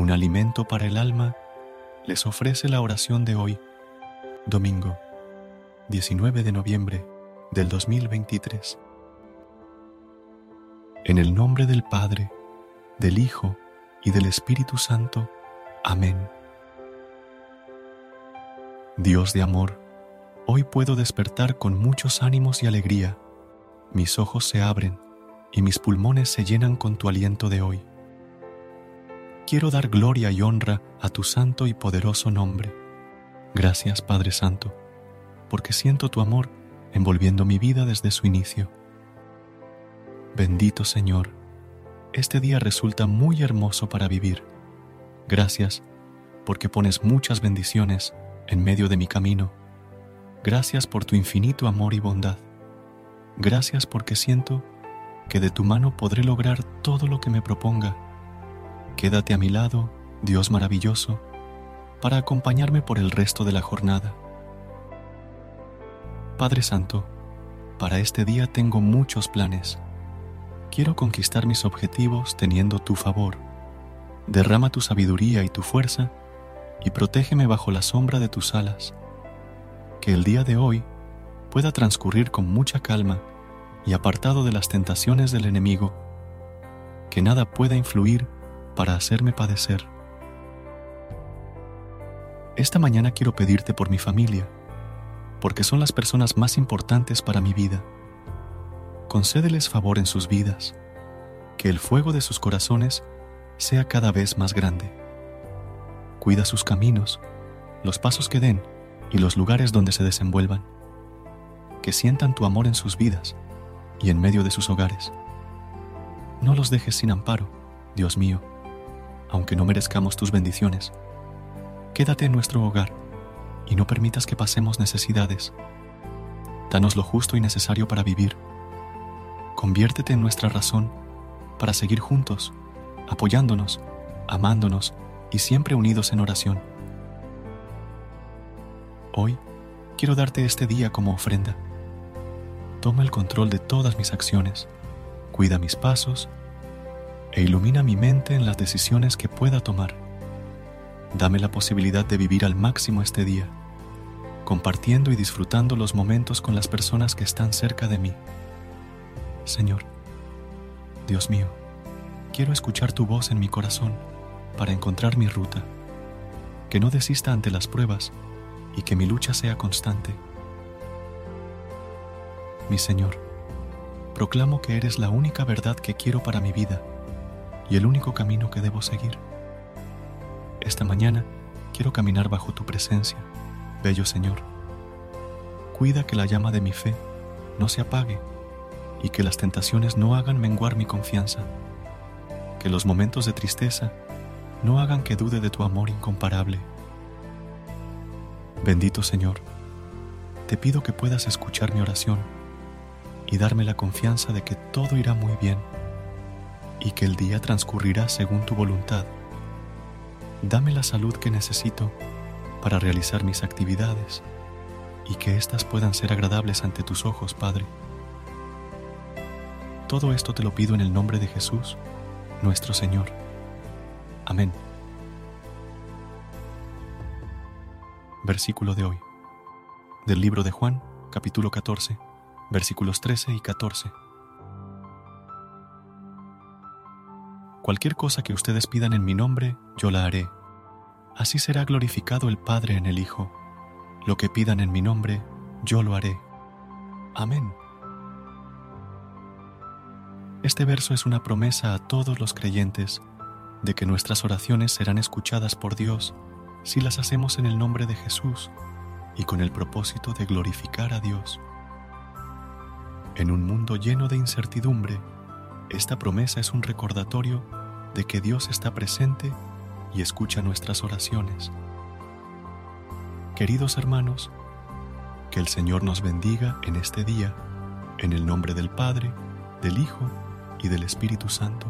Un alimento para el alma, les ofrece la oración de hoy, domingo 19 de noviembre del 2023. En el nombre del Padre, del Hijo y del Espíritu Santo. Amén. Dios de amor, hoy puedo despertar con muchos ánimos y alegría. Mis ojos se abren y mis pulmones se llenan con tu aliento de hoy quiero dar gloria y honra a tu santo y poderoso nombre. Gracias, Padre Santo, porque siento tu amor envolviendo mi vida desde su inicio. Bendito Señor, este día resulta muy hermoso para vivir. Gracias, porque pones muchas bendiciones en medio de mi camino. Gracias por tu infinito amor y bondad. Gracias porque siento que de tu mano podré lograr todo lo que me proponga Quédate a mi lado, Dios maravilloso, para acompañarme por el resto de la jornada. Padre Santo, para este día tengo muchos planes. Quiero conquistar mis objetivos teniendo tu favor. Derrama tu sabiduría y tu fuerza y protégeme bajo la sombra de tus alas. Que el día de hoy pueda transcurrir con mucha calma y apartado de las tentaciones del enemigo. Que nada pueda influir para hacerme padecer. Esta mañana quiero pedirte por mi familia, porque son las personas más importantes para mi vida. Concédeles favor en sus vidas, que el fuego de sus corazones sea cada vez más grande. Cuida sus caminos, los pasos que den y los lugares donde se desenvuelvan. Que sientan tu amor en sus vidas y en medio de sus hogares. No los dejes sin amparo, Dios mío aunque no merezcamos tus bendiciones. Quédate en nuestro hogar y no permitas que pasemos necesidades. Danos lo justo y necesario para vivir. Conviértete en nuestra razón para seguir juntos, apoyándonos, amándonos y siempre unidos en oración. Hoy quiero darte este día como ofrenda. Toma el control de todas mis acciones, cuida mis pasos e ilumina mi mente en las decisiones que pueda tomar. Dame la posibilidad de vivir al máximo este día, compartiendo y disfrutando los momentos con las personas que están cerca de mí. Señor, Dios mío, quiero escuchar tu voz en mi corazón para encontrar mi ruta, que no desista ante las pruebas y que mi lucha sea constante. Mi Señor, proclamo que eres la única verdad que quiero para mi vida y el único camino que debo seguir. Esta mañana quiero caminar bajo tu presencia, bello Señor. Cuida que la llama de mi fe no se apague y que las tentaciones no hagan menguar mi confianza, que los momentos de tristeza no hagan que dude de tu amor incomparable. Bendito Señor, te pido que puedas escuchar mi oración y darme la confianza de que todo irá muy bien y que el día transcurrirá según tu voluntad. Dame la salud que necesito para realizar mis actividades y que éstas puedan ser agradables ante tus ojos, Padre. Todo esto te lo pido en el nombre de Jesús, nuestro Señor. Amén. Versículo de hoy. Del libro de Juan, capítulo 14, versículos 13 y 14. Cualquier cosa que ustedes pidan en mi nombre, yo la haré. Así será glorificado el Padre en el Hijo. Lo que pidan en mi nombre, yo lo haré. Amén. Este verso es una promesa a todos los creyentes de que nuestras oraciones serán escuchadas por Dios si las hacemos en el nombre de Jesús y con el propósito de glorificar a Dios. En un mundo lleno de incertidumbre, esta promesa es un recordatorio de que Dios está presente y escucha nuestras oraciones. Queridos hermanos, que el Señor nos bendiga en este día, en el nombre del Padre, del Hijo y del Espíritu Santo.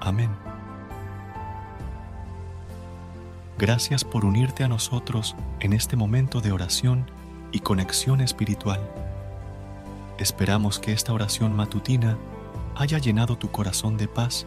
Amén. Gracias por unirte a nosotros en este momento de oración y conexión espiritual. Esperamos que esta oración matutina haya llenado tu corazón de paz